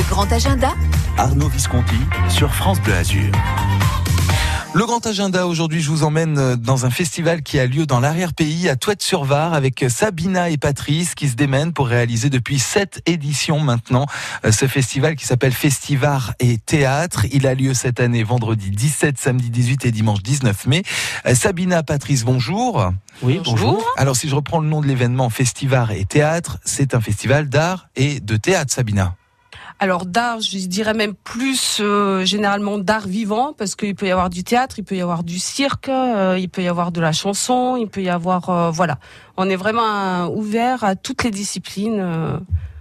Le grand agenda Arnaud Visconti sur France Bleu Azur. Le grand agenda aujourd'hui, je vous emmène dans un festival qui a lieu dans l'arrière-pays à Touette-sur-Var avec Sabina et Patrice qui se démènent pour réaliser depuis sept éditions maintenant ce festival qui s'appelle Festival et Théâtre. Il a lieu cette année vendredi 17, samedi 18 et dimanche 19 mai. Sabina, Patrice, bonjour. Oui, bonjour. Alors si je reprends le nom de l'événement Festival et Théâtre, c'est un festival d'art et de théâtre, Sabina. Alors d'art, je dirais même plus euh, généralement d'art vivant, parce qu'il peut y avoir du théâtre, il peut y avoir du cirque, euh, il peut y avoir de la chanson, il peut y avoir... Euh, voilà, on est vraiment ouvert à toutes les disciplines.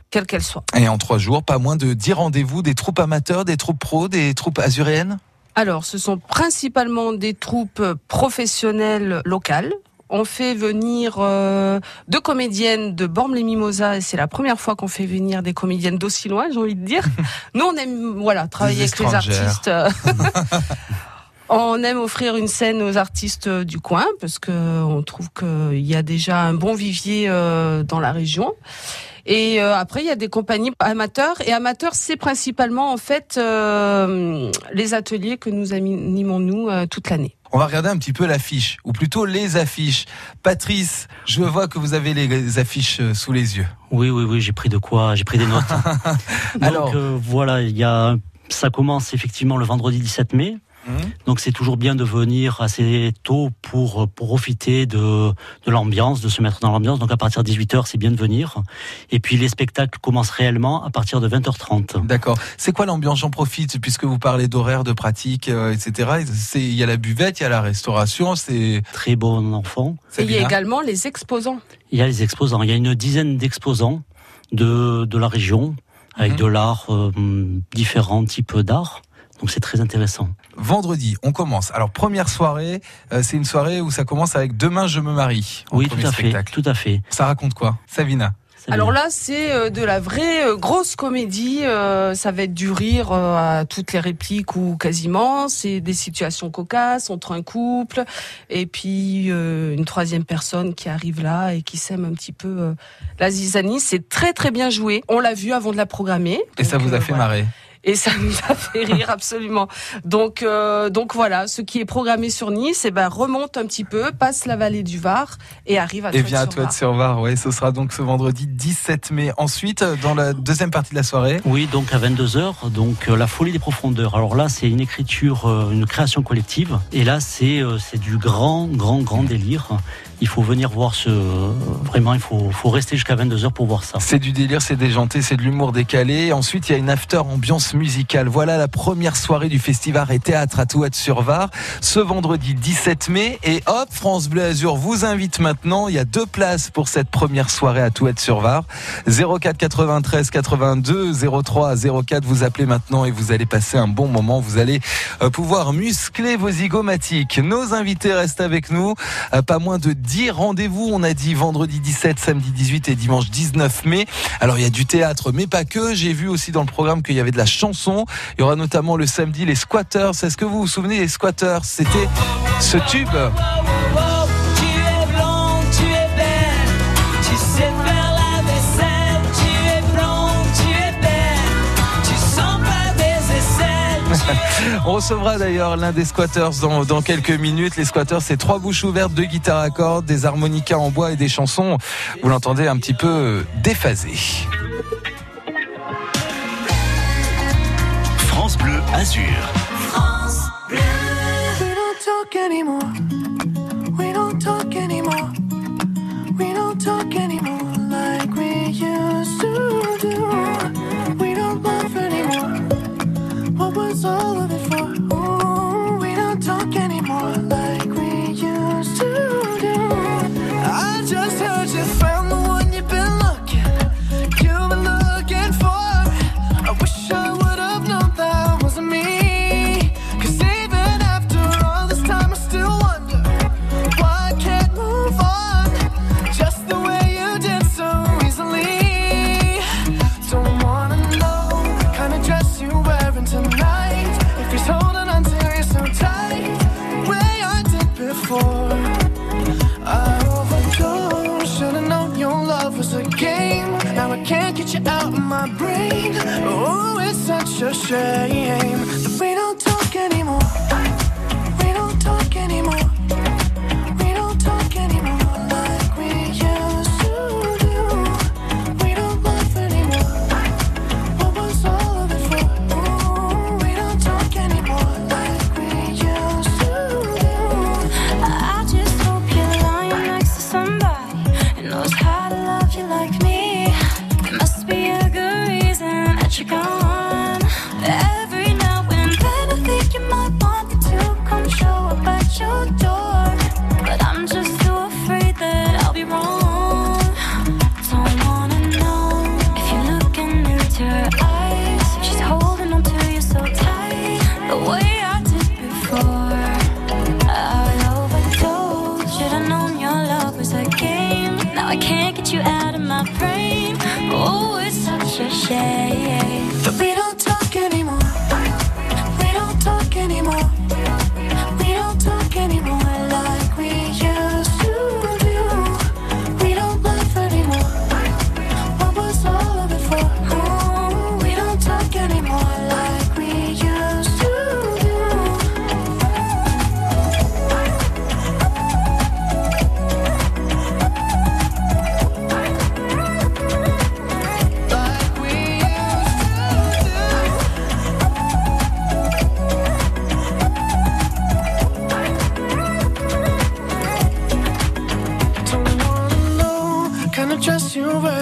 quelles qu'elles soient. Et en trois jours, pas moins de 10 rendez-vous des troupes amateurs, des troupes pros, des troupes azuréennes? Alors, ce sont principalement des troupes professionnelles locales, on fait venir euh, deux comédiennes de Bormes-les-Mimosas et c'est la première fois qu'on fait venir des comédiennes d'aussi loin, j'ai envie de dire. Nous, on aime voilà travailler avec les artistes. on aime offrir une scène aux artistes du coin parce que on trouve qu'il y a déjà un bon vivier euh, dans la région. Et euh, après, il y a des compagnies amateurs. Et amateurs, c'est principalement en fait les ateliers que nous animons nous toute l'année. On va regarder un petit peu l'affiche, ou plutôt les affiches. Patrice, je vois que vous avez les affiches euh, sous les yeux. Oui, oui, oui, j'ai pris de quoi, j'ai pris des notes. Alors, euh, voilà, il y a, ça commence effectivement le vendredi 17 mai. Mhm. Donc c'est toujours bien de venir assez tôt pour, profiter de, de l'ambiance, de se mettre dans l'ambiance. Donc à partir de 18h, c'est bien de venir. Et puis les spectacles commencent réellement à partir de 20h30. D'accord. C'est quoi l'ambiance? J'en profite puisque vous parlez d'horaires, de pratique, euh, etc. Il y a la buvette, il y a la restauration. C'est très bon enfant. Et il y a également les exposants. Il y a les exposants. Il y a une dizaine d'exposants de, de la région avec mhm. de l'art, euh, différents types d'art. Donc c'est très intéressant. Vendredi, on commence. Alors première soirée, euh, c'est une soirée où ça commence avec Demain je me marie. Oui, tout à fait. Tout à fait. Ça raconte quoi, Savina alors là, c'est euh, de la vraie euh, grosse comédie. ça va être du rire à toutes les répliques ou quasiment. C'est des situations cocasses entre un couple et puis une troisième personne qui arrive là et qui sème un petit peu la zizanie. C'est très très bien joué. On l'a vu avant de la programmer. Et ça vous a fait marrer et ça nous a fait rire absolument. Donc euh, donc voilà, ce qui est programmé sur Nice, et eh ben remonte un petit peu, passe la vallée du Var et arrive à. Et vient à Toit sur Var. Oui, ce sera donc ce vendredi 17 mai. Ensuite, dans la deuxième partie de la soirée. Oui, donc à 22 h donc euh, la folie des profondeurs. Alors là, c'est une écriture, euh, une création collective, et là c'est c'est du grand grand grand délire il faut venir voir ce. Vraiment, il faut, faut rester jusqu'à 22h pour voir ça. C'est du délire, c'est déjanté, c'est de l'humour décalé. Ensuite, il y a une after ambiance musicale. Voilà la première soirée du festival et théâtre à Touette-sur-Var, ce vendredi 17 mai. Et hop, France Bleu Azur vous invite maintenant. Il y a deux places pour cette première soirée à Touette-sur-Var. 04 93 82 03 04. Vous appelez maintenant et vous allez passer un bon moment. Vous allez euh, pouvoir muscler vos zygomatiques. Nos invités restent avec nous. Euh, pas moins de 10 rendez-vous. On a dit vendredi 17, samedi 18 et dimanche 19 mai. Alors il y a du théâtre, mais pas que. J'ai vu aussi dans le programme qu'il y avait de la chanson. Il y aura notamment le samedi les Squatters. Est-ce que vous vous souvenez des Squatters? C'était ce tube. On recevra d'ailleurs l'un des squatters dans, quelques minutes. Les squatters, c'est trois bouches ouvertes, deux guitares à cordes, des harmonicas en bois et des chansons. Vous l'entendez un petit peu déphasé. France Bleu Azur. France Bleu. We don't talk anymore. We don't talk anymore. We don't talk anymore like we used to do. We don't laugh anymore. What was all of it? I can't get you out of my brain. Oh, it's such a shame.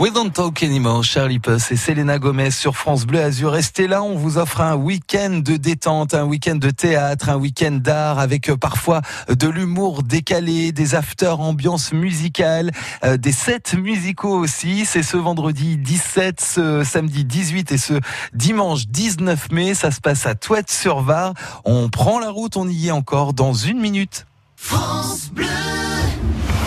We Don't Talk Anymore, Charlie Puss et Selena Gomez sur France Bleu Azur. Restez là, on vous offre un week-end de détente, un week-end de théâtre, un week-end d'art avec euh, parfois de l'humour décalé, des afters ambiance musicale, euh, des sets musicaux aussi. C'est ce vendredi 17, ce samedi 18 et ce dimanche 19 mai. Ça se passe à Touette-sur-Var. On prend la route, on y est encore dans une minute.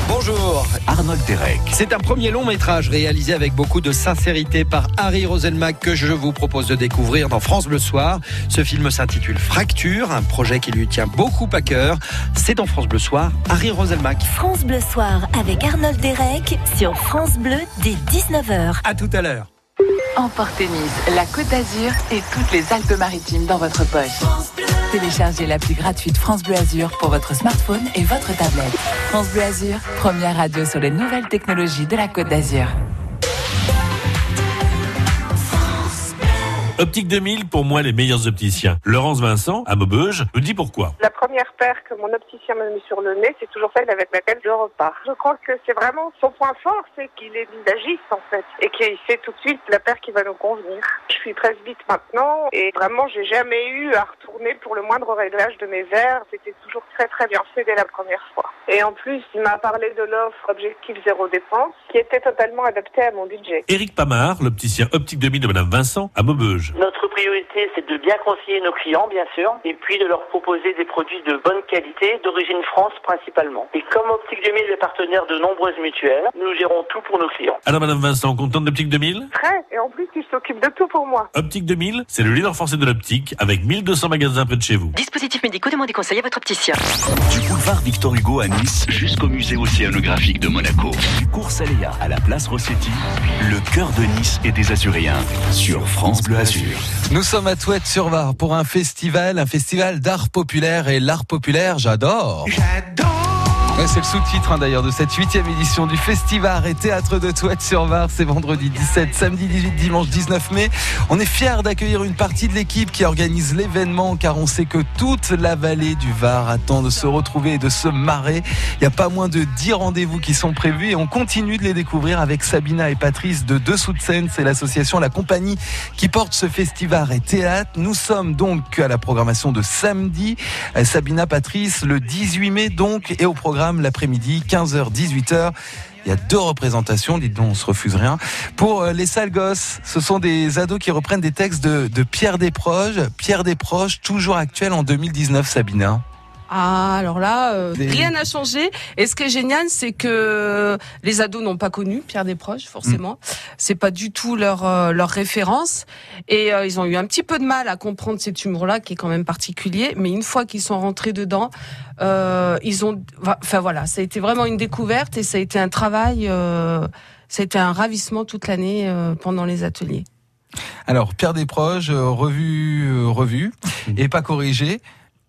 Bonjour. Arnold Derek. C'est un premier long métrage réalisé avec beaucoup de sincérité par Harry Roselmack que je vous propose de découvrir dans France Bleu Soir. Ce film s'intitule Fracture, un projet qui lui tient beaucoup à cœur. C'est dans France Bleu Soir, Harry Roselmack. France Bleu Soir avec Arnold Derek sur France Bleu dès 19h. À tout à l'heure. Emportez Nice, la Côte d'Azur et toutes les Alpes-Maritimes dans votre poche. Téléchargez l'appli gratuite France Bleu Azur pour votre smartphone et votre tablette. France Bleu Azur, première radio sur les nouvelles technologies de la Côte d'Azur. Optique 2000, pour moi, les meilleurs opticiens. Laurence Vincent, à Maubeuge, nous dit pourquoi. La première paire que mon opticien m'a mis sur le nez, c'est toujours celle avec laquelle je repars. Je crois que c'est vraiment son point fort, c'est qu'il est visagiste en fait, et qu'il sait tout de suite la paire qui va nous convenir. Je suis presbyte maintenant, et vraiment j'ai jamais eu à retourner pour le moindre réglage de mes verres. C'était toujours très très bien fait dès la première fois. Et en plus, il m'a parlé de l'offre Objectif Zéro Dépense, qui était totalement adaptée à mon budget. Éric Pamard, l'opticien Optique 2000 de Madame Vincent, à Maubeuge. Notre priorité, c'est de bien conseiller nos clients, bien sûr, et puis de leur proposer des produits de bonne qualité, d'origine France principalement. Et comme Optique 2000 est partenaire de nombreuses mutuelles, nous gérons tout pour nos clients. Alors Madame Vincent, contente d'Optique 2000 Très, et en plus, il s'occupe de tout pour moi. Optique 2000, c'est le leader français de l'optique, avec 1200 magasins près de chez vous. Dispositifs médicaux, demandez conseil à votre opticien. Du boulevard Victor Hugo à Nice jusqu'au musée océanographique de Monaco. Du cours Saléa à la place Rossetti, le cœur de Nice et des Azuréens sur France Bleu Azur. Nous sommes à Touette-sur-Var pour un festival, un festival d'art populaire et l'art populaire, j'adore. C'est le sous-titre hein, d'ailleurs de cette huitième édition du Festival et Théâtre de Touette sur Var. C'est vendredi 17, samedi 18, dimanche 19 mai. On est fiers d'accueillir une partie de l'équipe qui organise l'événement car on sait que toute la vallée du Var attend de se retrouver et de se marrer. Il n'y a pas moins de 10 rendez-vous qui sont prévus et on continue de les découvrir avec Sabina et Patrice de Dessous de Scène. C'est l'association, la compagnie qui porte ce festival et théâtre. Nous sommes donc à la programmation de samedi. Euh, Sabina, Patrice, le 18 mai donc et au programme l'après-midi, 15h, 18h. Il y a deux représentations, dites donc, on se refuse rien. Pour euh, les sales gosses, ce sont des ados qui reprennent des textes de, de Pierre Desproges. Pierre Desproges, toujours actuel en 2019, Sabina. Ah, alors là, euh, Des- rien n'a changé. Et ce qui est génial, c'est que les ados n'ont pas connu Pierre Desproges, forcément. C'est pas du tout leur euh, leur référence. Et euh, ils ont eu un petit peu de mal à comprendre cet humour-là, qui est quand même particulier. Mais une fois qu'ils sont rentrés dedans, euh, ils ont, enfin voilà, ça a été vraiment une découverte et ça a été un travail. Euh, ça a été un ravissement toute l'année euh, pendant les ateliers. Alors, Pierre Desproges, revu, revu, et pas corrigé.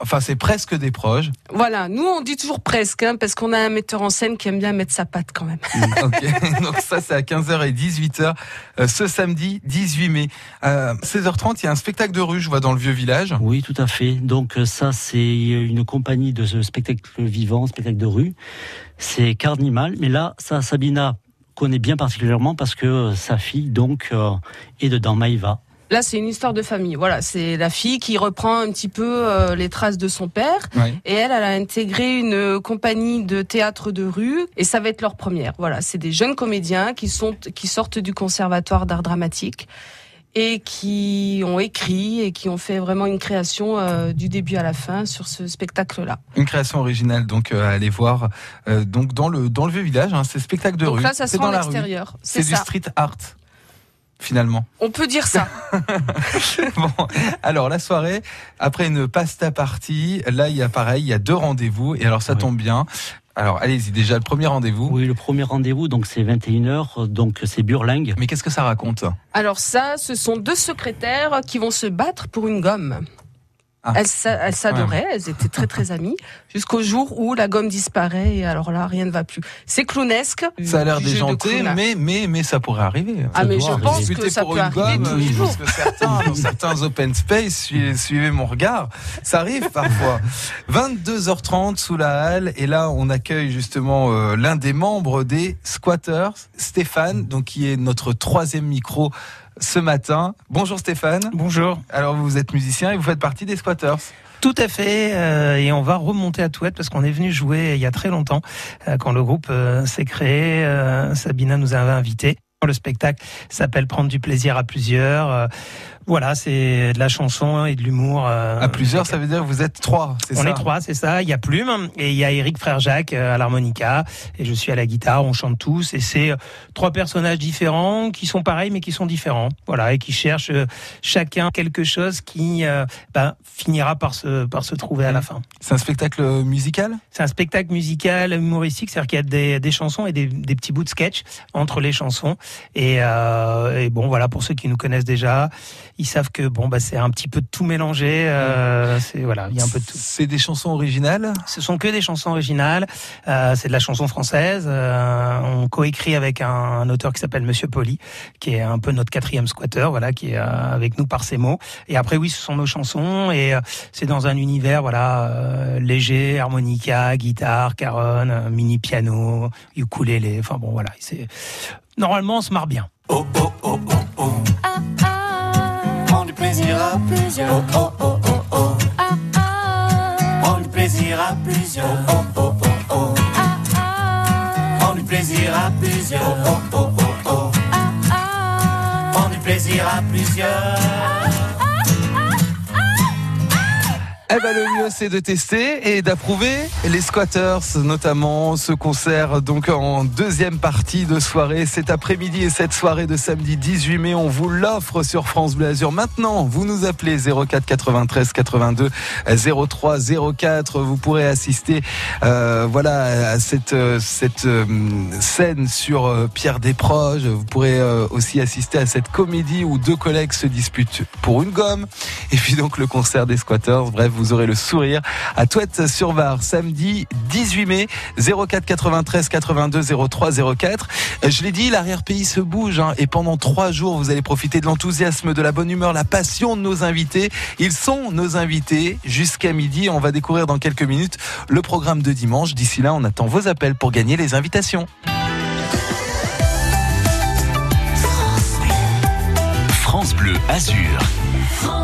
Enfin, c'est presque des proches. Voilà, nous on dit toujours presque, hein, parce qu'on a un metteur en scène qui aime bien mettre sa patte quand même. Ok, donc ça c'est à 15h et 18h euh, ce samedi 18 mai. Euh, 16h30, il y a un spectacle de rue, je vois dans le vieux village. Oui, tout à fait. Donc euh, ça, c'est une compagnie de ce spectacle vivant, spectacle de rue. C'est Carnimal, mais là, ça, Sabina connaît bien particulièrement parce que euh, sa fille, donc, euh, est dedans, Maïva. Là, c'est une histoire de famille. Voilà, c'est la fille qui reprend un petit peu euh, les traces de son père. Et elle, elle a intégré une euh, compagnie de théâtre de rue. Et ça va être leur première. Voilà, c'est des jeunes comédiens qui sont qui sortent du conservatoire d'art dramatique et qui ont écrit et qui ont fait vraiment une création euh, du début à la fin sur ce spectacle-là. Une création originale donc euh, à aller voir euh, donc dans le dans le vieux village. Hein, c'est spectacle de Donc rue. là, ça sera dans en la rue. extérieur. C'est C'est du ça. street art finalement. On peut dire ça. bon, alors la soirée après une pasta party, là il y a pareil, il y a deux rendez-vous et alors ça tombe bien. Alors allez-y déjà le premier rendez-vous. Oui, le premier rendez-vous, donc c'est 21h, donc c'est Burlingue. Mais qu'est-ce que ça raconte? Alors ça, ce sont deux secrétaires qui vont se battre pour une gomme. Ah. Elles s'a- elles s'adoraient, elles étaient très très amies, jusqu'au jour où la gomme disparaît et alors là, rien ne va plus. C'est clownesque. Ça a l'air de déjanté, mais, mais, mais ça pourrait arriver. Ah, Ça mais je arriver. pense que ça pour peut une arriver gomme, tous les je jours. pense que certains, dans certains open space, suivez, suivez mon regard, ça arrive parfois. 22h30 sous la halle, et là on accueille justement euh, l'un des membres des Squatters, Stéphane, donc qui est notre troisième micro ce matin. Bonjour Stéphane. Bonjour. Alors vous êtes musicien et vous faites partie des Squatters. Tout à fait, euh, et on va remonter à Touette parce qu'on est venu jouer il y a très longtemps, euh, quand le groupe euh, s'est créé. euh, Sabina nous avait invités. Le spectacle s'appelle Prendre du plaisir à plusieurs. Euh, voilà, c'est de la chanson et de l'humour. euh, À plusieurs, ça veut dire que vous êtes trois, c'est on ça est trois, c'est ça. Il y a Plume et il y a Eric Frère Jacques euh, à l'harmonica et je suis à la guitare. On chante tous et c'est trois personnages différents qui sont pareils mais qui sont différents. Voilà et qui cherchent chacun quelque chose qui euh, ben, finira par se par se trouver à la fin. C'est un spectacle musical? C'est un spectacle musical humoristique, c'est-à-dire qu'il y a des, des chansons et des, des petits bouts de sketch entre les chansons. Et, euh, et bon, voilà, pour ceux qui nous connaissent déjà, ils savent que bon, bah, c'est un petit peu de tout mélangé. Euh, c'est voilà, il y a un peu de tout. C'est des chansons originales? Ce sont que des chansons originales. Euh, c'est de la chanson française. Euh, on coécrit avec un, un auteur qui s'appelle Monsieur Poli, qui est un peu notre quatrième squatter, voilà, qui est euh, avec nous par ses mots. Et après, oui, ce sont nos chansons et euh, c'est dans un univers, voilà, euh, léger, harmonica, guitare, caronne, euh, mini piano, ukulélé. Enfin bon, voilà, c'est normalement on se marre bien. Prends du plaisir à plusieurs. Oh, oh, oh, oh, oh. Prends du plaisir à plusieurs. Oh, oh, oh, oh. Prends du plaisir à plusieurs. Oh, oh, oh, oh. Prends du plaisir à plusieurs. Eh ben, le mieux, c'est de tester et d'approuver les squatters, notamment ce concert donc en deuxième partie de soirée cet après-midi et cette soirée de samedi 18 mai. On vous l'offre sur France Bleu. Maintenant, vous nous appelez 04 93 82 03 04. Vous pourrez assister, euh, voilà, à cette euh, cette euh, scène sur euh, Pierre Desproges. Vous pourrez euh, aussi assister à cette comédie où deux collègues se disputent pour une gomme. Et puis donc le concert des squatters. Bref, vous aurez le sourire à Touette-sur-Var samedi 18 mai 04 93 82 03 04. Je l'ai dit, l'arrière-pays se bouge hein, et pendant trois jours, vous allez profiter de l'enthousiasme, de la bonne humeur, la passion de nos invités. Ils sont nos invités jusqu'à midi. On va découvrir dans quelques minutes le programme de dimanche. D'ici là, on attend vos appels pour gagner les invitations. France Bleu Azur.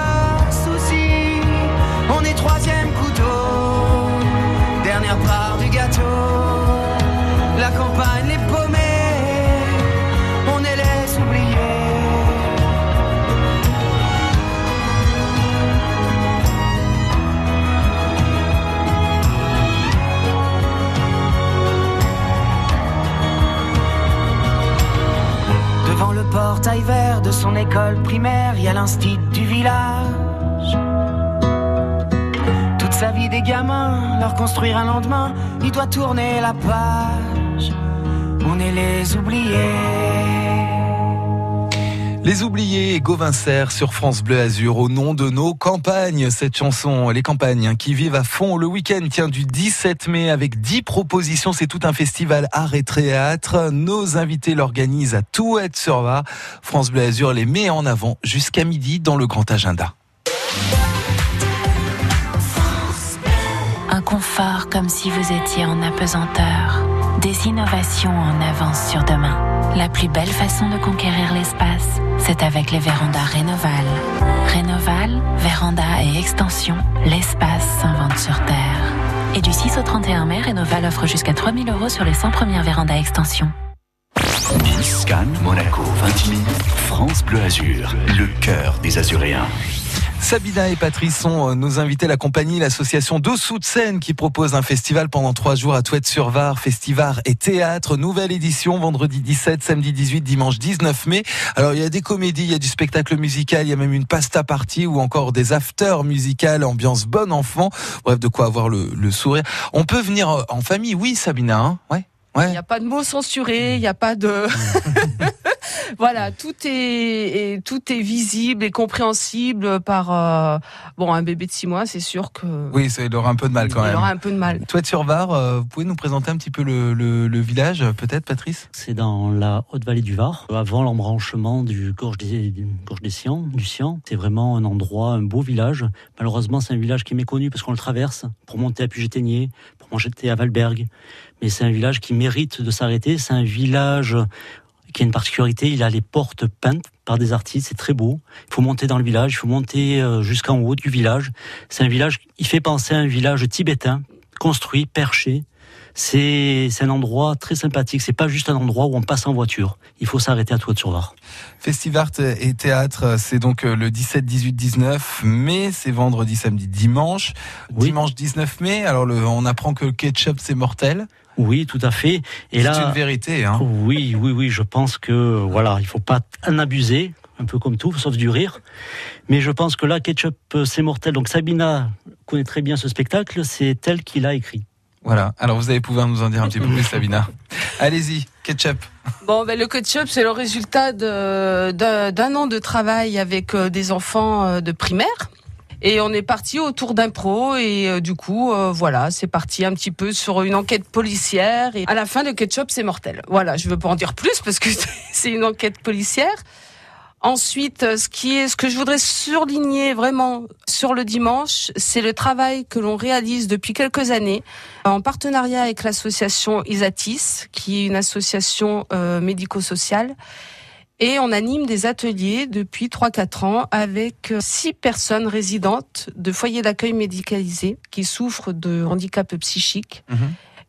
troisième couteau, dernière part du gâteau. La campagne les paumés, on les oubliés. Devant le portail vert de son école primaire, il y a l'instit du village. Sa vie des gamins, leur construire un lendemain, il doit tourner la page. On est les oubliés. Les oubliés, Gauvin Serre sur France Bleu Azur au nom de nos campagnes. Cette chanson, les campagnes hein, qui vivent à fond le week-end tient du 17 mai avec 10 propositions. C'est tout un festival art et théâtre. Nos invités l'organisent à Touette-sur-Var. France Bleu Azur les met en avant jusqu'à midi dans le grand agenda. Confort comme si vous étiez en apesanteur. Des innovations en avance sur demain. La plus belle façon de conquérir l'espace, c'est avec les vérandas Rénoval. Rénoval, véranda et extension, l'espace s'invente sur Terre. Et du 6 au 31 mai, Rénoval offre jusqu'à 3000 euros sur les 100 premières vérandas extension. Cannes, Monaco, 20 000. France Bleu Azur, le cœur des Azuréens. Sabina et Patrice sont euh, nos invités, la compagnie, l'association Dessous de scène qui propose un festival pendant trois jours à Touette-sur-Var, festival et théâtre, nouvelle édition, vendredi 17, samedi 18, dimanche 19 mai. Alors il y a des comédies, il y a du spectacle musical, il y a même une pasta party ou encore des afters musicales, ambiance bon enfant. Bref, de quoi avoir le, le sourire. On peut venir euh, en famille, oui Sabina, hein ouais. Il n'y a pas de mots censurés, il n'y a pas de. voilà, tout est, et tout est visible et compréhensible par euh, bon un bébé de six mois, c'est sûr que. Oui, ça il aura un peu de mal quand il même. aura un peu de mal. Toi sur Var, euh, vous pouvez nous présenter un petit peu le, le, le village, peut-être, Patrice? C'est dans la haute vallée du Var, avant l'embranchement du gorge des, du gorge des Sians, du Sian. C'est vraiment un endroit, un beau village. Malheureusement, c'est un village qui est méconnu parce qu'on le traverse pour monter à Puget-Ténier, pour monter à Valberg. Mais c'est un village qui mérite de s'arrêter. C'est un village qui a une particularité, il a les portes peintes par des artistes, c'est très beau. Il faut monter dans le village, il faut monter euh, jusqu'en haut du village. C'est un village, il fait penser à un village tibétain, construit, perché. C'est un endroit très sympathique. C'est pas juste un endroit où on passe en voiture. Il faut s'arrêter à Toit-sur-Var. Festivart et théâtre, c'est donc euh, le 17, 18, 19 mai, c'est vendredi, samedi, dimanche. Dimanche 19 mai, alors le, on apprend que le ketchup c'est mortel. Oui, tout à fait. Et C'est là, une vérité, hein. Oui, oui, oui. Je pense que voilà, il faut pas en abuser, un peu comme tout, sauf du rire. Mais je pense que là, Ketchup, euh, c'est mortel. Donc Sabina connaît très bien ce spectacle. C'est elle qui l'a écrit. Voilà. Alors vous allez pouvoir nous en dire un petit peu plus, Sabina. Allez-y, ketchup. Bon, ben, le ketchup, c'est le résultat de- d'un d'un an de travail avec euh, des enfants euh, de primaire. Et on est parti autour d'un pro et euh, du coup, euh, voilà, c'est parti un petit peu sur une enquête policière. Et à la fin, le ketchup, c'est mortel. Voilà, je veux pas en dire plus parce que c'est une enquête policière. Ensuite, ce qui est, ce que je voudrais surligner vraiment sur le dimanche, c'est le travail que l'on réalise depuis quelques années en partenariat avec l'association Isatis, qui est une association euh, médico-sociale. Et on anime des ateliers depuis 3-4 ans avec euh, six personnes résidentes de foyers d'accueil médicalisés qui souffrent de handicap psychique.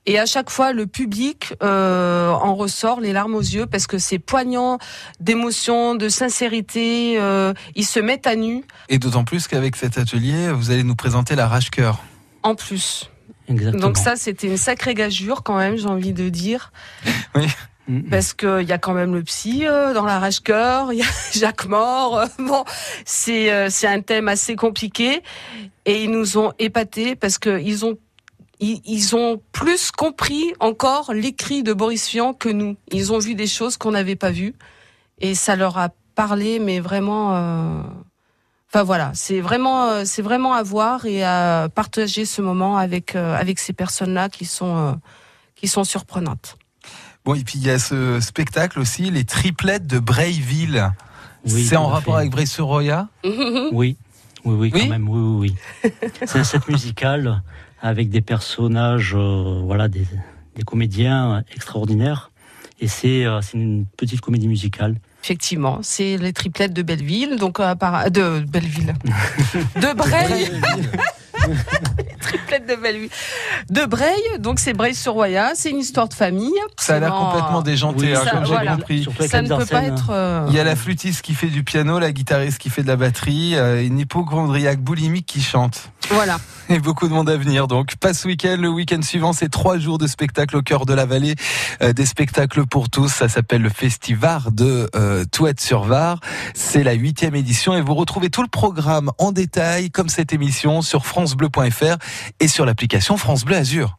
Et à chaque fois, le public euh, en ressort les larmes aux yeux parce que c'est poignant d'émotion, de sincérité. euh, ils se mettent à nu. Et d'autant plus qu'avec cet atelier, vous allez nous présenter la rage-cœur. En plus. Exactement. Donc ça, c'était une sacrée gageure quand même, j'ai envie de dire. Oui. Parce qu'il y a quand même le psy euh, dans la rage cœur, il y a Jacques Mort. euh, bon, c'est euh, un thème assez compliqué et ils nous ont épatés parce que ils ont ils, ont plus compris encore l'écrit de Boris Vian que nous. Ils ont vu des choses qu'on n'avait pas vues et ça leur a parlé, mais vraiment. euh, Enfin voilà, c'est vraiment, c'est vraiment à voir et à partager ce moment avec avec ces personnes-là qui sont qui sont surprenantes. Bon, et puis il y a ce spectacle aussi, les triplettes de Brayville. Oui, c'est en rapport fait. avec Bray-sur-Roya. Oui, oui, oui, quand même, oui, oui, oui. C'est un set musical avec des personnages, euh, voilà, des, des comédiens extraordinaires. Et c'est euh, c'est une petite comédie musicale. Effectivement, c'est les triplettes de Belleville, donc euh, de Belleville, de Breil. Triplettes de Belleville, de Breil, donc c'est Breil-sur-Roya, c'est une histoire de famille. Ça a l'air complètement déjanté, hein, ça- comme j'ai compris. Ça ne peut pas être. euh, Il y a la flûtiste qui fait du piano, la guitariste qui fait de la batterie, euh, une hypochondriaque boulimique qui chante. Voilà. Et beaucoup de monde à venir. Donc, pas ce week-end. Le week-end suivant, c'est trois jours de spectacle au cœur de la vallée. Euh, des spectacles pour tous. Ça s'appelle le Festival de euh, Touette-sur-Var. C'est la huitième édition et vous retrouvez tout le programme en détail, comme cette émission, sur francebleu.fr et sur l'application France Bleu Azur.